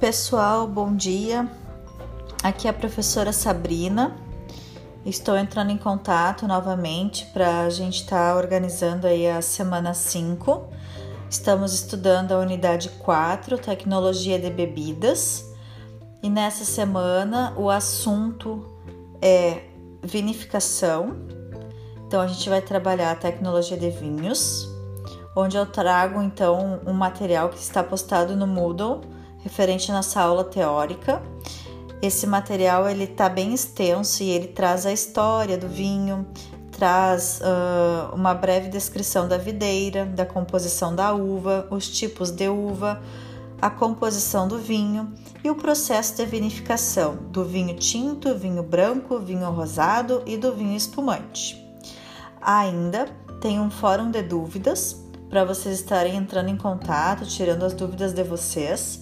Pessoal, bom dia. Aqui é a professora Sabrina. Estou entrando em contato novamente para a gente estar tá organizando aí a semana 5. Estamos estudando a unidade 4, Tecnologia de Bebidas. E nessa semana o assunto é vinificação. Então a gente vai trabalhar a tecnologia de vinhos, onde eu trago então um material que está postado no Moodle referente nessa aula teórica. Esse material ele está bem extenso e ele traz a história do vinho, traz uh, uma breve descrição da videira, da composição da uva, os tipos de uva, a composição do vinho e o processo de vinificação do vinho tinto, vinho branco, vinho rosado e do vinho espumante. Ainda tem um fórum de dúvidas para vocês estarem entrando em contato, tirando as dúvidas de vocês.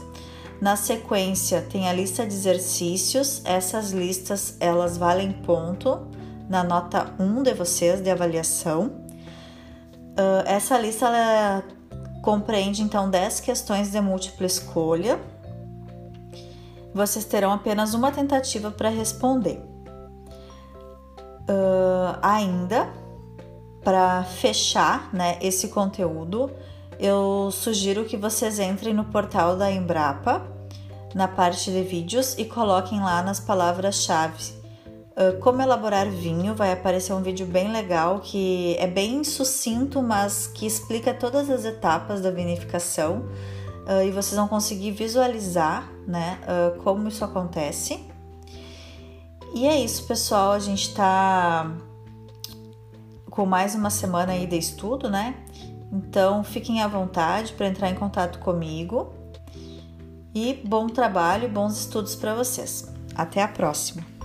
Na sequência tem a lista de exercícios. Essas listas elas valem ponto na nota 1 de vocês de avaliação. Uh, essa lista ela compreende então 10 questões de múltipla escolha. Vocês terão apenas uma tentativa para responder. Uh, ainda, para fechar né, esse conteúdo, eu sugiro que vocês entrem no portal da Embrapa, na parte de vídeos, e coloquem lá nas palavras-chave uh, como elaborar vinho. Vai aparecer um vídeo bem legal que é bem sucinto, mas que explica todas as etapas da vinificação uh, e vocês vão conseguir visualizar né, uh, como isso acontece. E é isso, pessoal. A gente tá com mais uma semana aí de estudo, né? Então fiquem à vontade para entrar em contato comigo. E bom trabalho, bons estudos para vocês. Até a próxima!